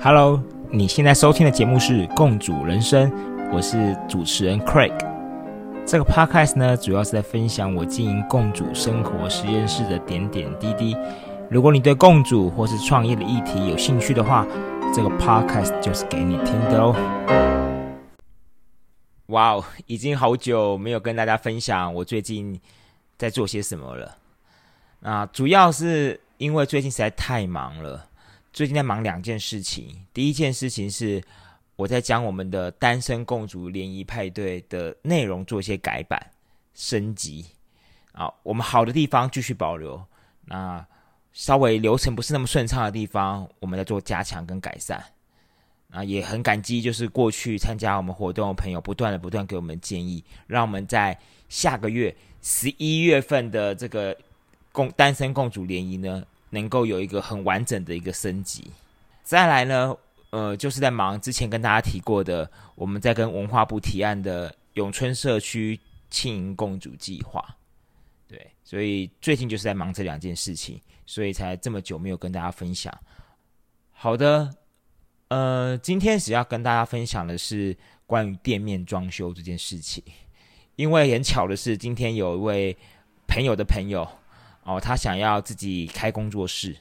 Hello，你现在收听的节目是《共主人生》，我是主持人 Craig。这个 Podcast 呢，主要是在分享我经营共主生活实验室的点点滴滴。如果你对共主或是创业的议题有兴趣的话，这个 Podcast 就是给你听的哦。哇哦，已经好久没有跟大家分享我最近在做些什么了。那主要是因为最近实在太忙了。最近在忙两件事情，第一件事情是我在将我们的单身共主联谊派对的内容做一些改版升级啊，我们好的地方继续保留，那稍微流程不是那么顺畅的地方，我们在做加强跟改善。啊，也很感激，就是过去参加我们活动的朋友，不断的不断给我们建议，让我们在下个月十一月份的这个共单身共主联谊呢。能够有一个很完整的一个升级，再来呢，呃，就是在忙之前跟大家提过的，我们在跟文化部提案的永春社区庆迎共主计划，对，所以最近就是在忙这两件事情，所以才这么久没有跟大家分享。好的，呃，今天只要跟大家分享的是关于店面装修这件事情，因为很巧的是，今天有一位朋友的朋友。哦，他想要自己开工作室，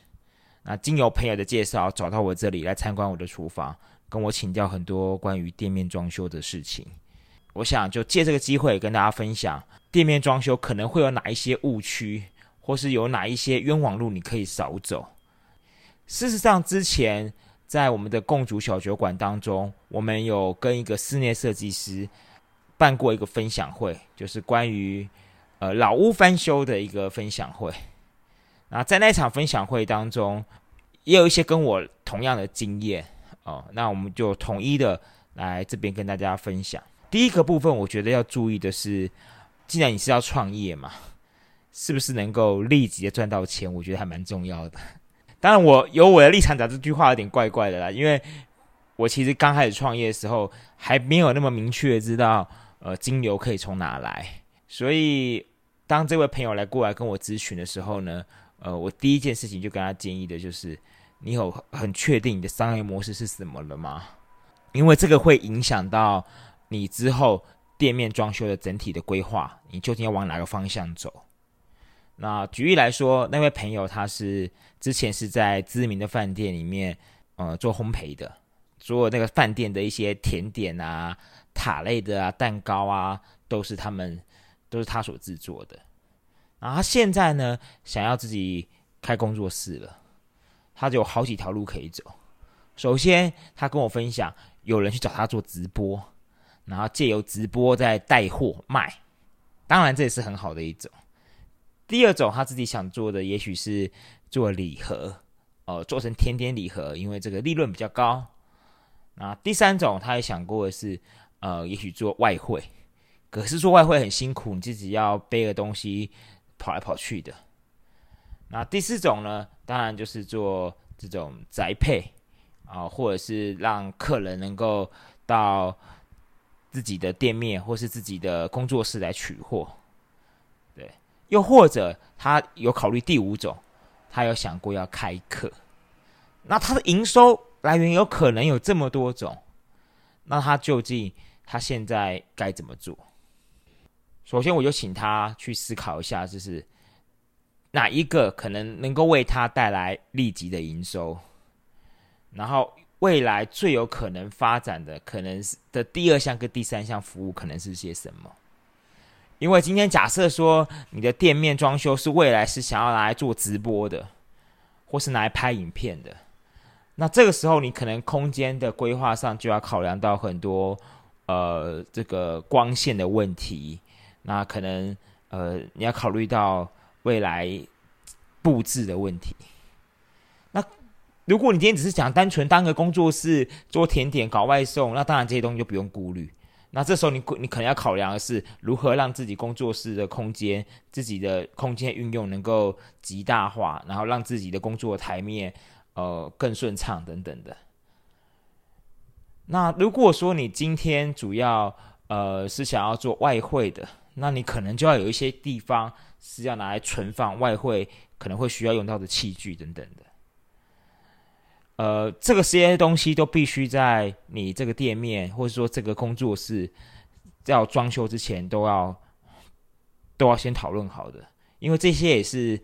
那经由朋友的介绍找到我这里来参观我的厨房，跟我请教很多关于店面装修的事情。我想就借这个机会跟大家分享，店面装修可能会有哪一些误区，或是有哪一些冤枉路你可以少走。事实上，之前在我们的共主小酒馆当中，我们有跟一个室内设计师办过一个分享会，就是关于。呃，老屋翻修的一个分享会，那在那场分享会当中，也有一些跟我同样的经验哦。那我们就统一的来这边跟大家分享。第一个部分，我觉得要注意的是，既然你是要创业嘛，是不是能够立即的赚到钱？我觉得还蛮重要的。当然，我有我的立场讲这句话有点怪怪的啦，因为我其实刚开始创业的时候，还没有那么明确知道呃金流可以从哪来，所以。当这位朋友来过来跟我咨询的时候呢，呃，我第一件事情就跟他建议的就是，你有很确定你的商业模式是什么了吗？因为这个会影响到你之后店面装修的整体的规划，你究竟要往哪个方向走？那举例来说，那位朋友他是之前是在知名的饭店里面，呃，做烘焙的，做那个饭店的一些甜点啊、塔类的啊、蛋糕啊，都是他们。都是他所制作的，然后他现在呢，想要自己开工作室了，他就有好几条路可以走。首先，他跟我分享，有人去找他做直播，然后借由直播在带货卖，当然这也是很好的一种。第二种，他自己想做的，也许是做礼盒，哦，做成甜点礼盒，因为这个利润比较高。那第三种，他也想过的是，呃，也许做外汇。可是做外汇很辛苦，你自己要背个东西跑来跑去的。那第四种呢，当然就是做这种宅配啊，或者是让客人能够到自己的店面或是自己的工作室来取货。对，又或者他有考虑第五种，他有想过要开课。那他的营收来源有可能有这么多种，那他究竟他现在该怎么做？首先，我就请他去思考一下，就是哪一个可能能够为他带来立即的营收，然后未来最有可能发展的可能是的第二项跟第三项服务可能是些什么？因为今天假设说你的店面装修是未来是想要拿来做直播的，或是拿来拍影片的，那这个时候你可能空间的规划上就要考量到很多呃这个光线的问题。那可能呃，你要考虑到未来布置的问题。那如果你今天只是想单纯当个工作室做甜点、搞外送，那当然这些东西就不用顾虑。那这时候你你可能要考量的是如何让自己工作室的空间、自己的空间运用能够极大化，然后让自己的工作台面呃更顺畅等等的。那如果说你今天主要呃是想要做外汇的，那你可能就要有一些地方是要拿来存放外汇，可能会需要用到的器具等等的。呃，这个这些东西都必须在你这个店面或者说这个工作室要装修之前都要都要先讨论好的，因为这些也是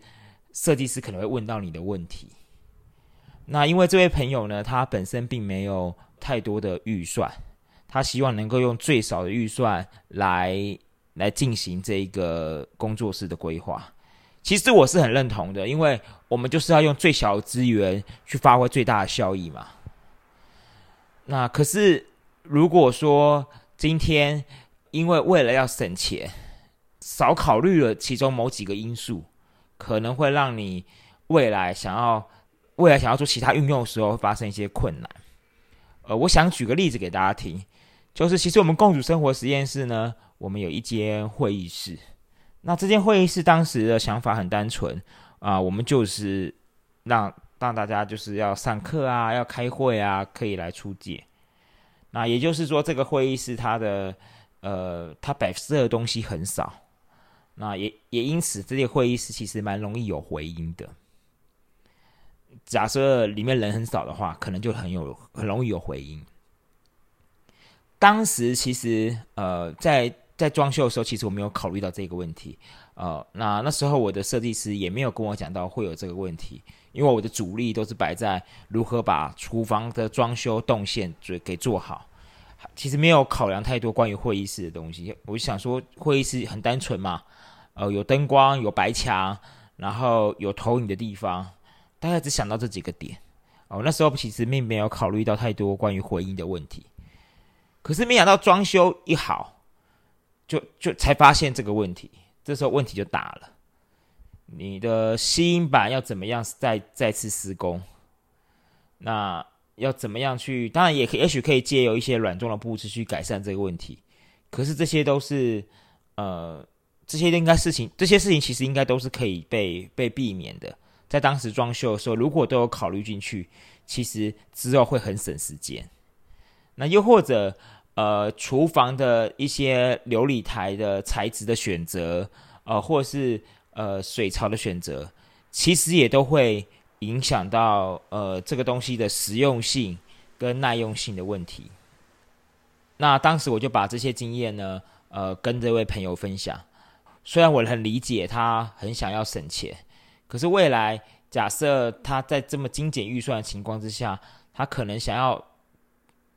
设计师可能会问到你的问题。那因为这位朋友呢，他本身并没有太多的预算，他希望能够用最少的预算来来进行这一个工作室的规划。其实我是很认同的，因为我们就是要用最小的资源去发挥最大的效益嘛。那可是如果说今天因为为了要省钱，少考虑了其中某几个因素，可能会让你未来想要未来想要做其他运用的时候会发生一些困难。呃，我想举个例子给大家听，就是其实我们共主生活实验室呢，我们有一间会议室。那这间会议室当时的想法很单纯啊，我们就是让让大家就是要上课啊，要开会啊，可以来出借。那也就是说，这个会议室它的呃，它摆设的东西很少。那也也因此，这些会议室其实蛮容易有回音的。假设里面人很少的话，可能就很有很容易有回音。当时其实呃，在在装修的时候，其实我没有考虑到这个问题，呃，那那时候我的设计师也没有跟我讲到会有这个问题，因为我的主力都是摆在如何把厨房的装修动线给给做好，其实没有考量太多关于会议室的东西。我想说，会议室很单纯嘛，呃，有灯光，有白墙，然后有投影的地方，大概只想到这几个点。哦，那时候其实并没有考虑到太多关于回音的问题，可是没想到装修一好。就就才发现这个问题，这时候问题就大了。你的吸音板要怎么样再再次施工？那要怎么样去？当然也可，也许可以借由一些软装的布置去改善这个问题。可是这些都是呃，这些应该事情，这些事情其实应该都是可以被被避免的。在当时装修的时候，如果都有考虑进去，其实之后会很省时间。那又或者。呃，厨房的一些琉璃台的材质的选择，呃，或是呃水槽的选择，其实也都会影响到呃这个东西的实用性跟耐用性的问题。那当时我就把这些经验呢，呃，跟这位朋友分享。虽然我很理解他很想要省钱，可是未来假设他在这么精简预算的情况之下，他可能想要。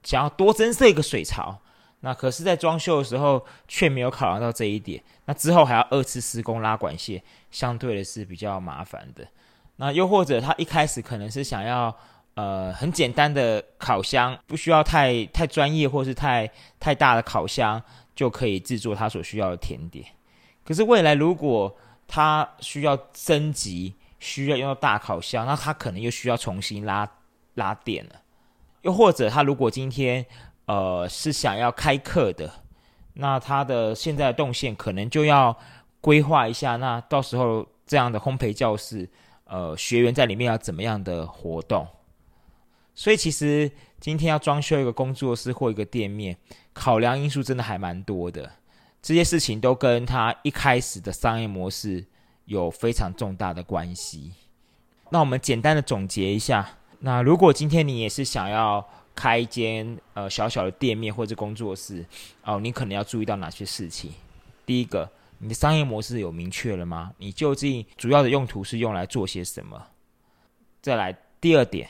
想要多增设一个水槽，那可是，在装修的时候却没有考量到这一点。那之后还要二次施工拉管线，相对的是比较麻烦的。那又或者他一开始可能是想要呃很简单的烤箱，不需要太太专业或是太太大的烤箱就可以制作他所需要的甜点。可是未来如果他需要升级，需要用到大烤箱，那他可能又需要重新拉拉电了。又或者他如果今天呃是想要开课的，那他的现在的动线可能就要规划一下。那到时候这样的烘焙教室，呃，学员在里面要怎么样的活动？所以其实今天要装修一个工作室或一个店面，考量因素真的还蛮多的。这些事情都跟他一开始的商业模式有非常重大的关系。那我们简单的总结一下。那如果今天你也是想要开一间呃小小的店面或者工作室哦，你可能要注意到哪些事情？第一个，你的商业模式有明确了吗？你究竟主要的用途是用来做些什么？再来，第二点，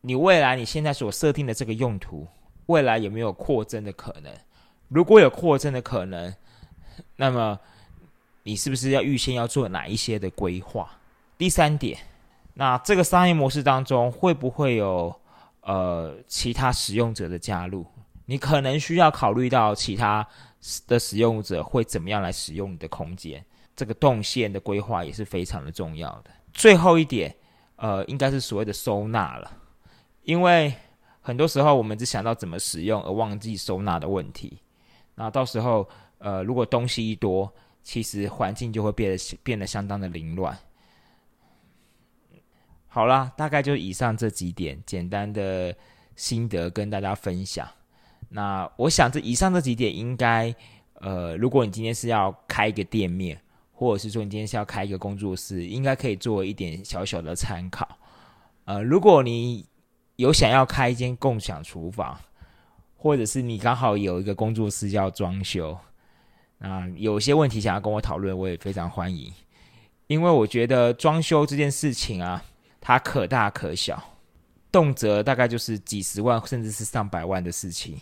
你未来你现在所设定的这个用途，未来有没有扩增的可能？如果有扩增的可能，那么你是不是要预先要做哪一些的规划？第三点。那这个商业模式当中会不会有呃其他使用者的加入？你可能需要考虑到其他的使用者会怎么样来使用你的空间，这个动线的规划也是非常的重要的。最后一点，呃，应该是所谓的收纳了，因为很多时候我们只想到怎么使用，而忘记收纳的问题。那到时候，呃，如果东西一多，其实环境就会变得变得相当的凌乱。好啦，大概就以上这几点简单的心得跟大家分享。那我想这以上这几点应该，呃，如果你今天是要开一个店面，或者是说你今天是要开一个工作室，应该可以做一点小小的参考。呃，如果你有想要开一间共享厨房，或者是你刚好有一个工作室要装修，那，有些问题想要跟我讨论，我也非常欢迎。因为我觉得装修这件事情啊，它可大可小，动辄大概就是几十万甚至是上百万的事情，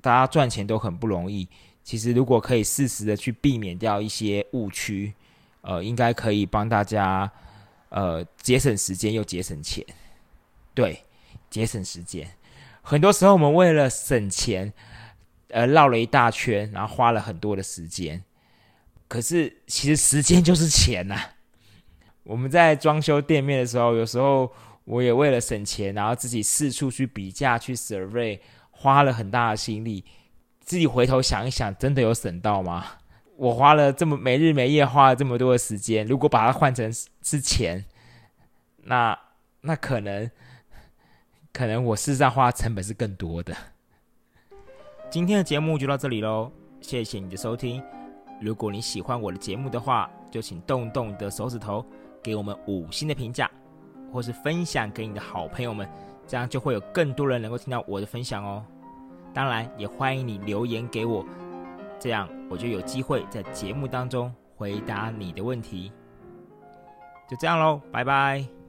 大家赚钱都很不容易。其实如果可以适时的去避免掉一些误区，呃，应该可以帮大家呃节省时间又节省钱。对，节省时间。很多时候我们为了省钱，呃，绕了一大圈，然后花了很多的时间。可是其实时间就是钱呐。我们在装修店面的时候，有时候我也为了省钱，然后自己四处去比价、去 survey，花了很大的心力。自己回头想一想，真的有省到吗？我花了这么没日没夜花了这么多的时间，如果把它换成是钱，那那可能可能我事实上花的成本是更多的。今天的节目就到这里喽，谢谢你的收听。如果你喜欢我的节目的话，就请动动你的手指头。给我们五星的评价，或是分享给你的好朋友们，这样就会有更多人能够听到我的分享哦。当然，也欢迎你留言给我，这样我就有机会在节目当中回答你的问题。就这样喽，拜拜。